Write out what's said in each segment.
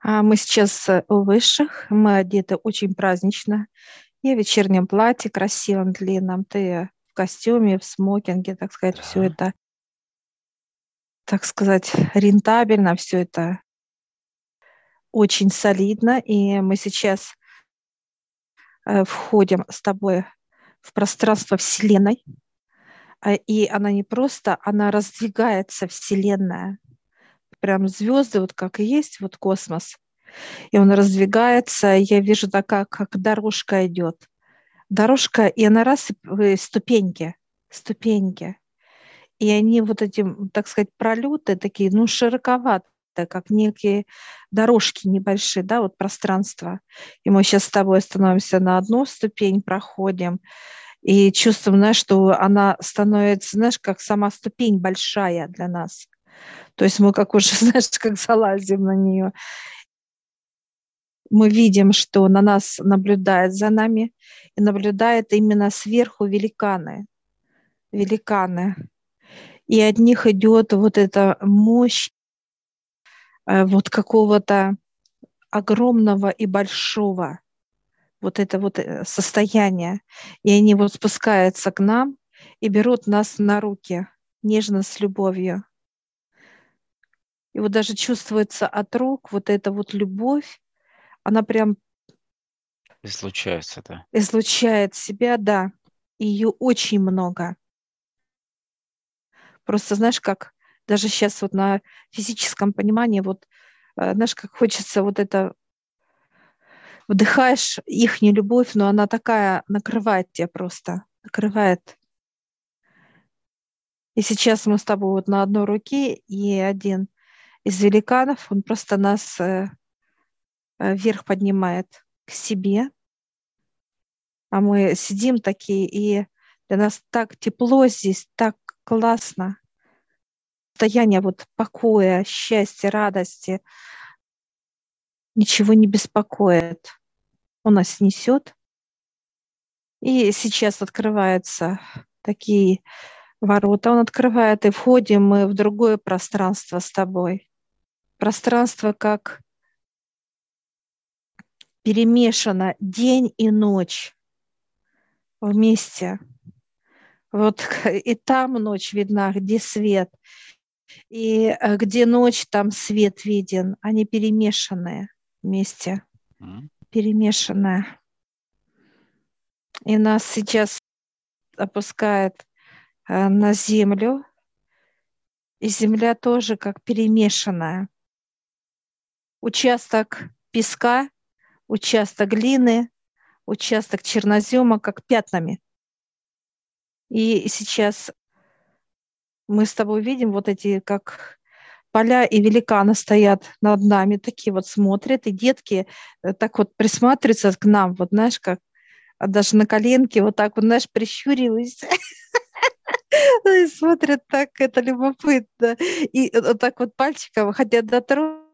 А мы сейчас э, у высших, мы одеты очень празднично. Я в вечернем платье красивом, длинном, ты в костюме, в смокинге, так сказать, да. все это, так сказать, рентабельно, все это очень солидно. И мы сейчас э, входим с тобой в пространство Вселенной. А, и она не просто, она раздвигается, Вселенная прям звезды, вот как и есть, вот космос. И он раздвигается, я вижу такая, как дорожка идет. Дорожка, и она раз, и ступеньки, ступеньки. И они вот эти, так сказать, пролеты такие, ну, широковатые, как некие дорожки небольшие, да, вот пространство. И мы сейчас с тобой становимся на одну ступень, проходим, и чувствуем, знаешь, что она становится, знаешь, как сама ступень большая для нас. То есть мы как уже, знаешь, как залазим на нее. Мы видим, что на нас наблюдает за нами, и наблюдает именно сверху великаны. Великаны. И от них идет вот эта мощь э, вот какого-то огромного и большого вот это вот э, состояние. И они вот спускаются к нам и берут нас на руки, нежно, с любовью. И вот даже чувствуется от рук вот эта вот любовь, она прям... Излучается, да. Излучает себя, да. Ее очень много. Просто знаешь, как даже сейчас вот на физическом понимании, вот э, знаешь, как хочется вот это вдыхаешь их не любовь, но она такая накрывает тебя просто, накрывает. И сейчас мы с тобой вот на одной руке, и один из великанов, он просто нас э, э, вверх поднимает к себе, а мы сидим такие, и для нас так тепло здесь, так классно. Состояние вот покоя, счастья, радости. Ничего не беспокоит. Он нас несет. И сейчас открываются такие ворота. Он открывает, и входим мы в другое пространство с тобой пространство как перемешано день и ночь вместе. Вот и там ночь видна, где свет, и э, где ночь, там свет виден. Они перемешанные вместе, mm. И нас сейчас опускает э, на землю, и земля тоже как перемешанная участок песка, участок глины, участок чернозема, как пятнами. И сейчас мы с тобой видим вот эти, как поля и великаны стоят над нами, такие вот смотрят, и детки э, так вот присматриваются к нам, вот знаешь, как а даже на коленке вот так вот, знаешь, прищуриваясь. И смотрят так, это любопытно. И вот так вот пальчиком хотят дотронуться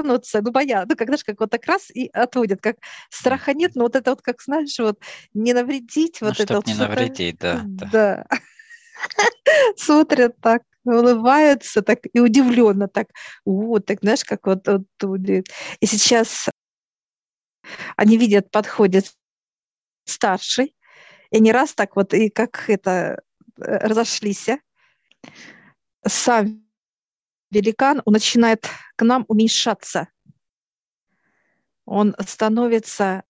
тронуться, ну, понятно, ну, когда же как вот так раз и отводят, как страха нет, но вот это вот, как знаешь, вот не навредить, ну, вот это вот не навредить, да. Да. Смотрят так, улыбаются так и удивленно так, вот, так, знаешь, как вот, вот и сейчас они видят, подходит старший, и не раз так вот, и как это, э, разошлись, а. сам великан, он начинает к нам уменьшаться. Он становится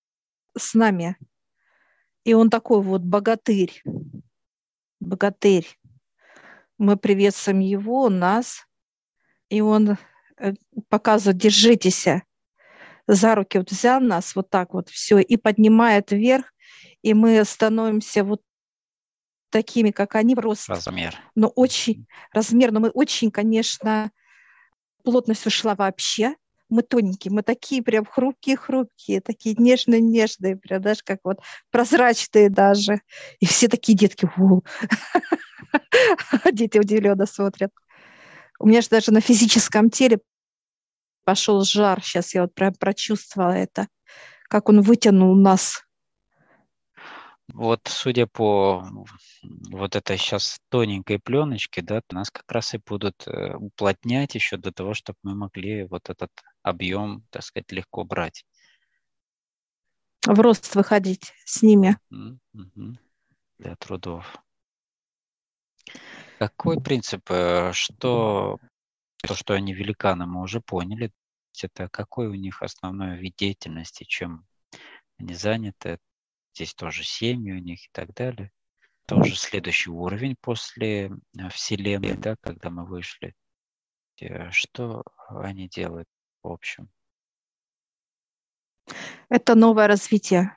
с нами. И он такой вот богатырь. Богатырь. Мы приветствуем его, нас. И он э, показывает, держитесь. За руки вот взял нас вот так вот все и поднимает вверх. И мы становимся вот такими, как они, просто. Размер. Но очень, размер, но мы очень, конечно, плотность ушла вообще. Мы тоненькие, мы такие прям хрупкие-хрупкие, такие нежные-нежные, прям даже как вот прозрачные даже. И все такие детки, дети удивленно смотрят. У меня же даже на физическом теле пошел жар. Сейчас я вот прям прочувствовала это, как он вытянул нас Вот судя по вот этой сейчас тоненькой пленочке, да, нас как раз и будут э, уплотнять еще для того, чтобы мы могли вот этот объем, так сказать, легко брать. В рост выходить с ними. Угу. Для трудов. Какой принцип, э, что то, что они великаны, мы уже поняли. Это какой у них основной вид деятельности, чем они заняты. Здесь тоже семьи у них и так далее. Тоже следующий уровень после э, Вселенной, да, когда мы вышли. Э, что они делают в общем? Это новое развитие.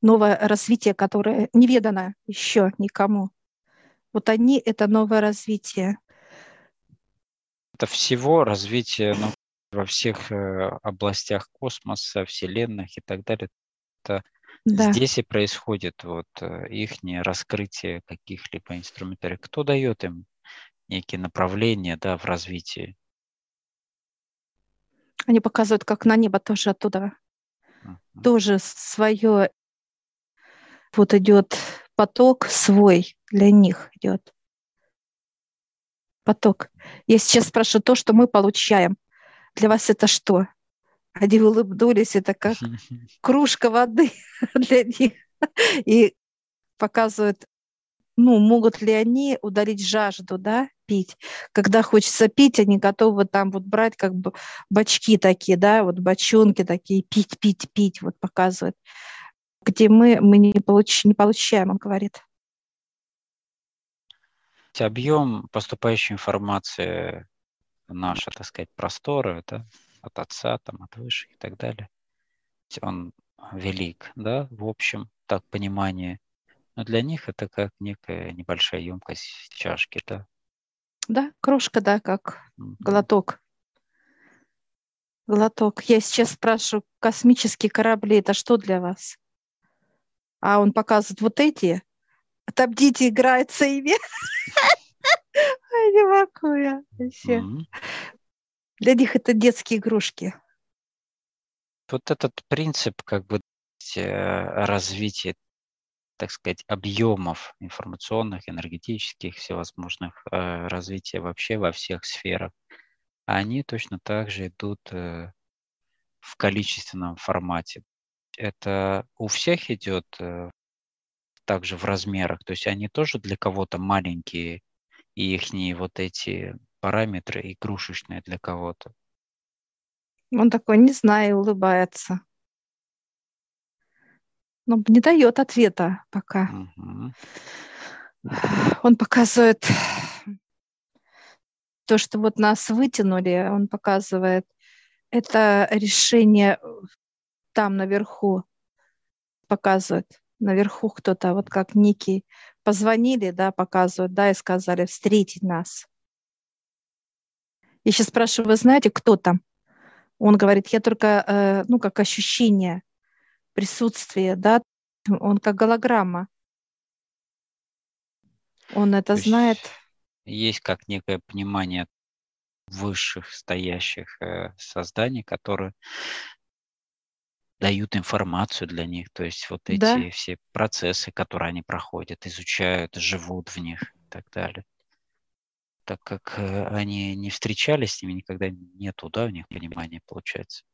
Новое развитие, которое неведано еще никому. Вот они — это новое развитие. Это всего развитие ну, во всех э, областях космоса, вселенных и так далее. Это да. здесь и происходит вот э, их раскрытие каких-либо инструментариев. Кто дает им некие направления да, в развитии? Они показывают, как на небо тоже оттуда. Uh-huh. Тоже свое вот идет поток свой для них идет. Поток. Я сейчас спрашиваю то, что мы получаем. Для вас это что? Они улыбнулись, это как кружка воды для них. И показывают, ну, могут ли они удалить жажду, да, пить. Когда хочется пить, они готовы там вот брать как бы бачки такие, да, вот бочонки такие, пить, пить, пить, вот показывают. Где мы, мы не, получ, не получаем, он говорит. Объем поступающей информации наши, так сказать, просторы, да, от отца, там, от выше и так далее. Он велик, да, в общем, так понимание. Но для них это как некая небольшая емкость чашки, да. Да, кружка, да, как mm-hmm. глоток. Глоток. Я сейчас спрашиваю, космические корабли, это что для вас? А он показывает вот эти. Там дети играются ими. Не могу я вообще. Для них это детские игрушки. Вот этот принцип как бы э, развития, так сказать, объемов информационных, энергетических, всевозможных, э, развития вообще во всех сферах, они точно так же идут э, в количественном формате. Это у всех идет также в размерах, то есть они тоже для кого-то маленькие, и их вот эти параметры игрушечные для кого-то. Он такой, не знаю, улыбается. Но не дает ответа пока. Угу. Он показывает то, что вот нас вытянули, он показывает, это решение там наверху показывает. Наверху кто-то, вот как некий позвонили, да, показывают, да, и сказали встретить нас. Я сейчас спрашиваю, вы знаете, кто там? Он говорит, я только, э, ну, как ощущение присутствия, да, он как голограмма. Он это То знает. Есть как некое понимание высших стоящих э, созданий, которые дают информацию для них, то есть вот эти да. все процессы, которые они проходят, изучают, живут в них и так далее. Так как э, они не встречались с ними, никогда нету, да, у них понимания, получается.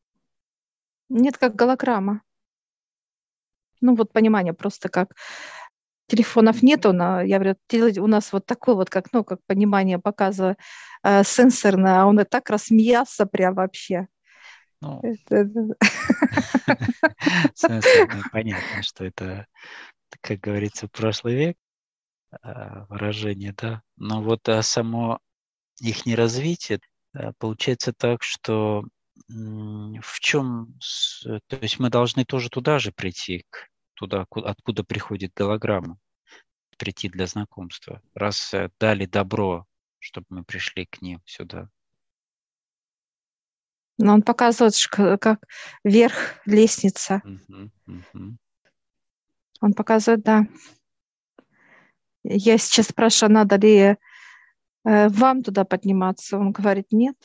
Нет, как голограмма. Ну вот понимание просто как телефонов нету, но я говорю, у нас вот такой вот, как, ну, как понимание показываю, э, сенсорное, а он и так рассмеялся прям вообще. Ну, понятно, что это, как говорится, прошлый век выражение, да. Но вот а само их не развитие а, получается так, что в чем, то есть мы должны тоже туда же прийти, туда, откуда приходит голограмма, прийти для знакомства, раз э, дали добро, чтобы мы пришли к ним сюда. Но он показывает, как вверх лестница. Uh-huh, uh-huh. Он показывает, да. Я сейчас спрашиваю, надо ли э, вам туда подниматься. Он говорит, нет.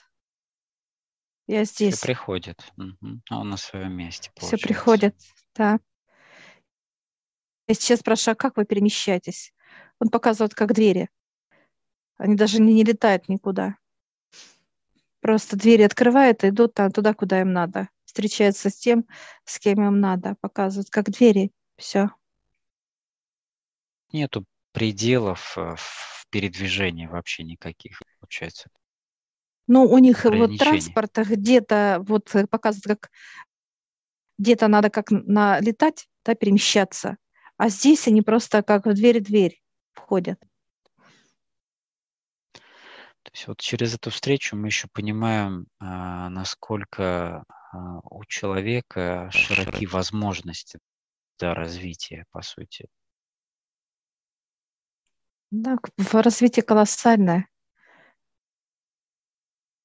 Я здесь. Все приходит. Угу. Он на своем месте. Получается. Все приходит, да. Я сейчас спрашиваю, а как вы перемещаетесь? Он показывает, как двери. Они даже не, не летают никуда. Просто двери открывают и идут там, туда, куда им надо. Встречаются с тем, с кем им надо. Показывают, как двери. Все. Нету пределов э, в передвижении вообще никаких, получается. Ну, у них вот транспорт где-то вот э, показывает, как где-то надо как налетать, да, перемещаться. А здесь они просто как в дверь-дверь входят. То есть вот через эту встречу мы еще понимаем, а, насколько а, у человека широки возможности для развития, по сути. Да, в развитии колоссальное.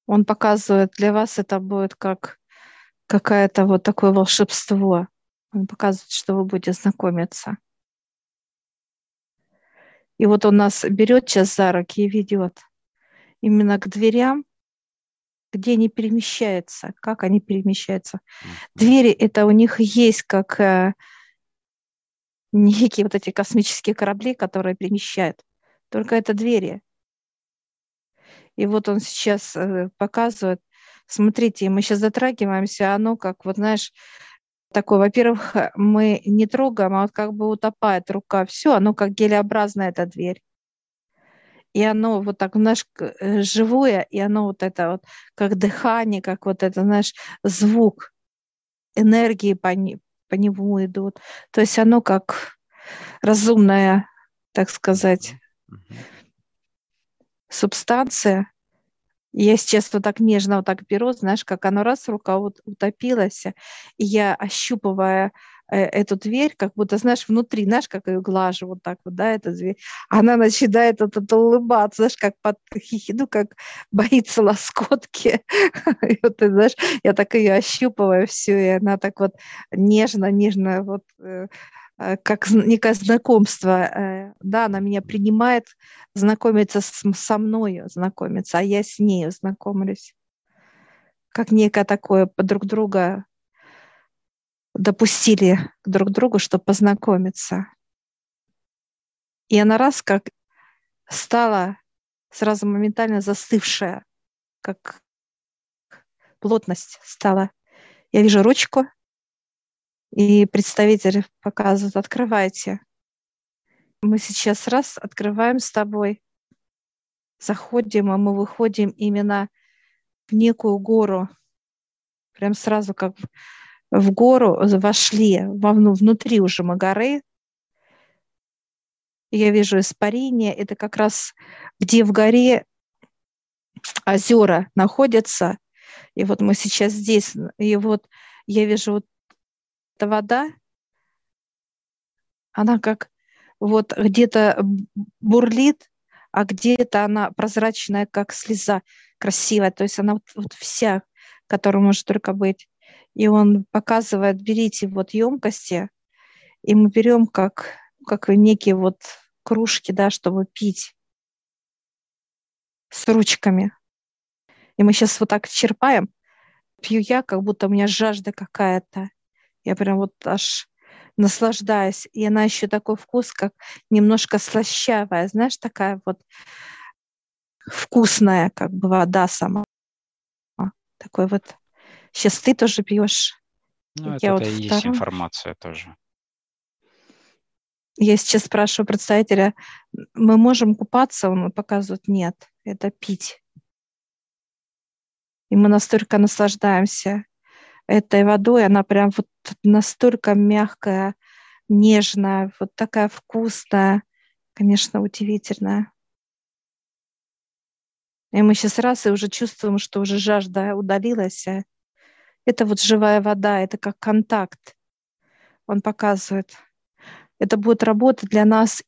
Он показывает, для вас это будет как какое-то вот такое волшебство. Он показывает, что вы будете знакомиться. И вот он нас берет сейчас за руки и ведет именно к дверям, где они перемещаются, как они перемещаются. Двери это у них есть как э, некие вот эти космические корабли, которые перемещают. Только это двери. И вот он сейчас э, показывает, смотрите, мы сейчас затрагиваемся, оно как, вот знаешь, такое, во-первых, мы не трогаем, а вот как бы утопает рука, все, оно как гелеобразная эта дверь. И оно вот так, знаешь, э, живое, и оно вот это вот, как дыхание, как вот это, знаешь, звук, энергии по, не, по нему идут. То есть оно как разумная, так сказать, субстанция. Я сейчас вот так нежно вот так беру, знаешь, как оно раз, рука вот утопилась, и я, ощупывая э, эту дверь, как будто, знаешь, внутри, знаешь, как ее глажу вот так вот, да, эта дверь, она начинает вот это улыбаться, знаешь, как под ну, как боится лоскотки. И вот, ты знаешь, я так ее ощупываю всю, и она так вот нежно-нежно вот Э, как некое знакомство. Э, да, она меня принимает, знакомится со мной, знакомится, а я с ней знакомлюсь. Как некое такое друг друга допустили друг другу, чтобы познакомиться. И она раз как стала сразу моментально застывшая, как плотность стала. Я вижу ручку, и представитель показывает, открывайте. Мы сейчас раз открываем с тобой, заходим, а мы выходим именно в некую гору. Прям сразу как в гору вошли, вовну, внутри уже мы горы. Я вижу испарение. Это как раз где в горе озера находятся. И вот мы сейчас здесь. И вот я вижу вот эта вода, она как вот где-то бурлит, а где-то она прозрачная, как слеза, красивая. То есть она вот, вот вся, которая может только быть. И он показывает, берите вот емкости, и мы берем как, как некие вот кружки, да, чтобы пить с ручками. И мы сейчас вот так черпаем, пью я, как будто у меня жажда какая-то. Я прям вот аж наслаждаюсь. И она еще такой вкус, как немножко слащавая, знаешь, такая вот вкусная, как бы вода сама. Такой вот. Сейчас ты тоже пьешь. Ну, это, вот и есть информация тоже. Я сейчас спрашиваю представителя, мы можем купаться? Он показывает, нет, это пить. И мы настолько наслаждаемся этой водой. Она прям вот настолько мягкая, нежная, вот такая вкусная, конечно, удивительная. И мы сейчас раз и уже чувствуем, что уже жажда удалилась. Это вот живая вода, это как контакт. Он показывает. Это будет работать для нас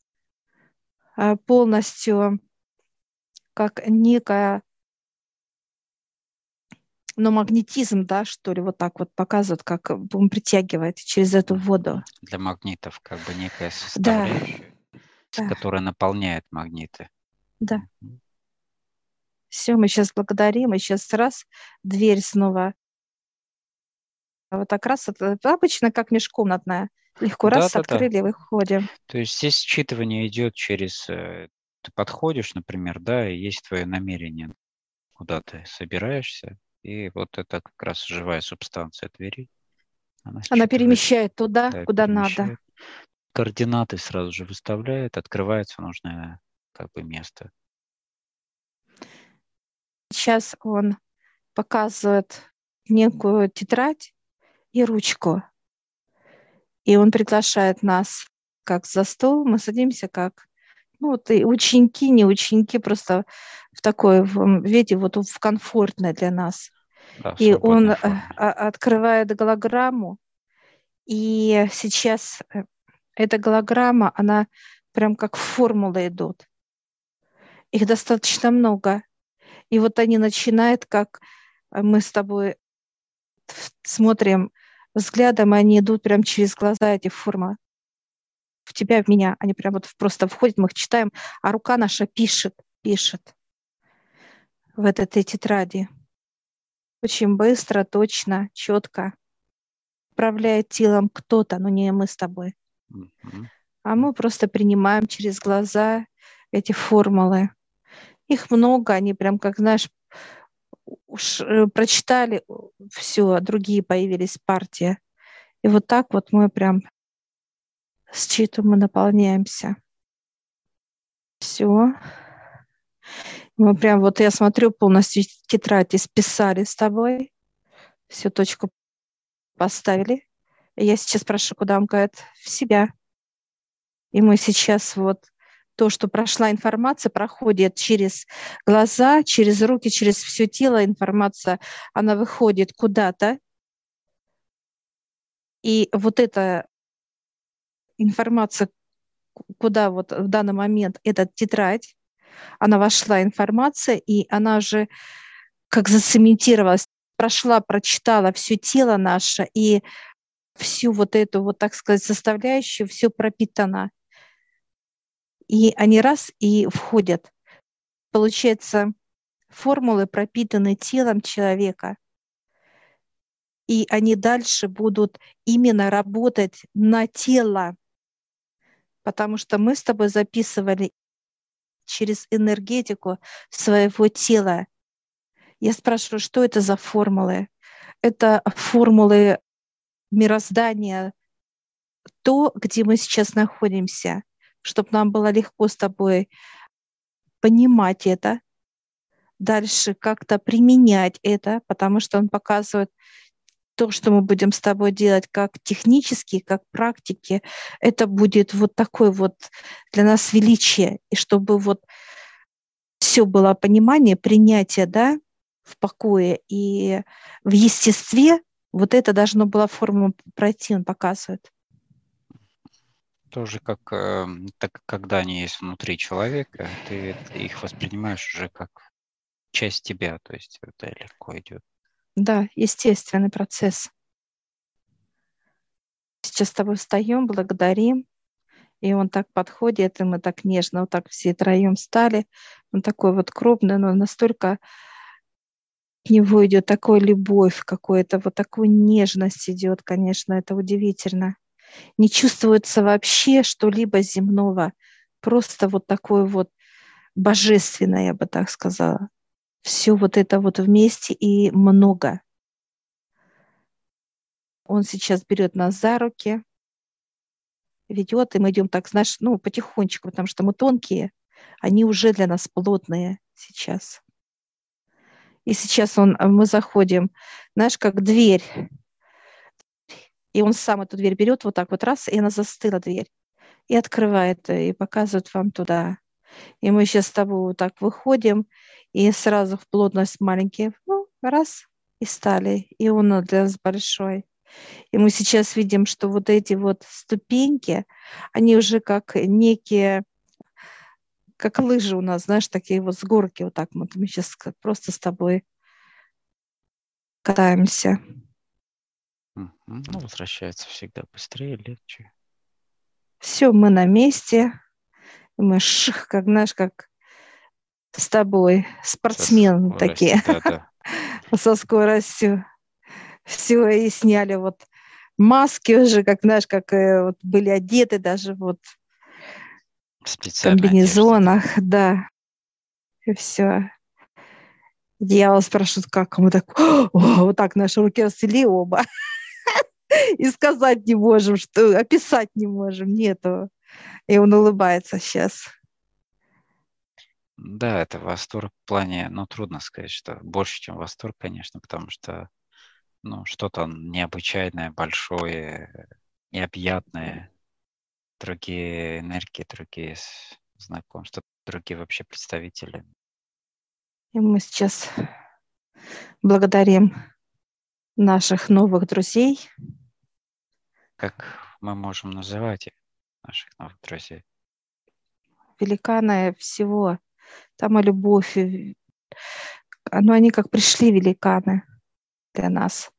а, полностью как некая но магнетизм, да, что ли, вот так вот показывает, как он притягивает через эту воду. Для магнитов как бы некая составляющая, да. которая наполняет магниты. Да. Все, мы сейчас благодарим, и сейчас раз дверь снова. Вот так раз, это обычно как межкомнатная Легко Да, раз да, да. открыли, выходим. То есть здесь считывание идет через... э, Ты подходишь, например, да, и есть твое намерение, куда ты собираешься, и вот это как раз живая субстанция двери. Она считывает, перемещает туда, да, куда надо. перемещает. Координаты сразу же выставляет, открывается нужное как бы место. Сейчас он показывает некую тетрадь и ручку. И он приглашает нас как за стол, мы садимся как ну, вот и ученики, не ученики, просто в такой в виде, вот в комфортной для нас. Да, и он форме. а, открывает голограмму, и сейчас э, эта голограмма, она прям как формулы идут. Их достаточно много. И вот они начинают, как мы с тобой смотрим взглядом, они идут прям через глаза, эти формы. В тебя, в меня. Они прям вот просто входят, мы их читаем, а рука наша пишет, пишет в этой тетради. Очень быстро, точно, четко. Управляет телом кто-то, но не мы с тобой. А мы просто принимаем через глаза эти формулы. Их много, они прям, как знаешь, уж э, прочитали все, а другие появились партии. И вот так вот мы прям считываем и наполняемся. Все. Мы прям вот я смотрю полностью тетрадь исписали с тобой. Всю точку поставили. Я сейчас прошу, куда он говорит, в себя. И мы сейчас вот то, что прошла информация, проходит через глаза, через руки, через все тело информация, она выходит куда-то. И вот эта информация, куда вот в данный момент эта тетрадь, она вошла информация, и она же как зацементировалась, прошла, прочитала все тело наше, и всю вот эту, вот так сказать, составляющую, все пропитано. И они раз и входят. Получается, формулы пропитаны телом человека. И они дальше будут именно работать на тело. Потому что мы с тобой записывали через энергетику своего тела. Я спрашиваю, что это за формулы? Это формулы мироздания, то, где мы сейчас находимся, чтобы нам было легко с тобой понимать это, дальше как-то применять это, потому что он показывает то, что мы будем с тобой делать как технически, как практики, это будет вот такое вот для нас величие. И чтобы вот все было понимание, принятие, да, в покое и в естестве, вот это должно было форму пройти, он показывает. Тоже как, э, так, когда они есть внутри человека, ты их воспринимаешь уже как часть тебя, то есть это легко идет. Да, естественный процесс. Сейчас с тобой встаем, благодарим. И он так подходит, и мы так нежно, вот так все троем стали. Он такой вот крупный, но настолько к него идет такой любовь какой-то, вот такую нежность идет, конечно, это удивительно. Не чувствуется вообще что-либо земного, просто вот такое вот божественное, я бы так сказала все вот это вот вместе и много. Он сейчас берет нас за руки, ведет, и мы идем так, знаешь, ну, потихонечку, потому что мы тонкие, они уже для нас плотные сейчас. И сейчас он, мы заходим, знаешь, как дверь, и он сам эту дверь берет вот так вот раз, и она застыла дверь, и открывает, и показывает вам туда. И мы сейчас с тобой вот так выходим, и сразу в плотность маленькие, ну, раз, и стали. И он для нас большой. И мы сейчас видим, что вот эти вот ступеньки, они уже как некие, как лыжи у нас, знаешь, такие вот с горки вот так вот. Мы сейчас просто с тобой катаемся. Ну, возвращается всегда быстрее, легче. Все, мы на месте. Мы ших, как, знаешь, как с тобой, спортсмены Со такие, да, да. со скоростью. Все, и сняли вот маски уже, как, знаешь, как э, вот были одеты даже вот в комбинезонах, одежда. да. И все. Дьявол спрашивает, как? А мы так, О, вот так наши руки расцвели оба. И сказать не можем, что описать не можем, нету. И он улыбается сейчас. Да, это восторг в плане, ну, трудно сказать, что больше, чем восторг, конечно, потому что, ну, что-то необычайное, большое, необъятное, другие энергии, другие знакомства, другие вообще представители. И мы сейчас благодарим наших новых друзей. Как мы можем называть их, наших новых друзей? Великаны всего там и любовь, и... ну, они как пришли великаны для нас.